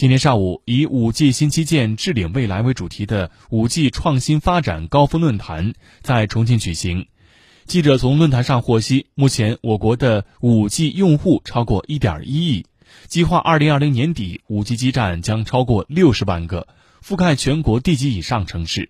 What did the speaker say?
今天上午，以“五 G 新基建，智领未来”为主题的五 G 创新发展高峰论坛在重庆举行。记者从论坛上获悉，目前我国的五 G 用户超过1.1亿，计划2020年底，五 G 基站将超过60万个，覆盖全国地级以上城市。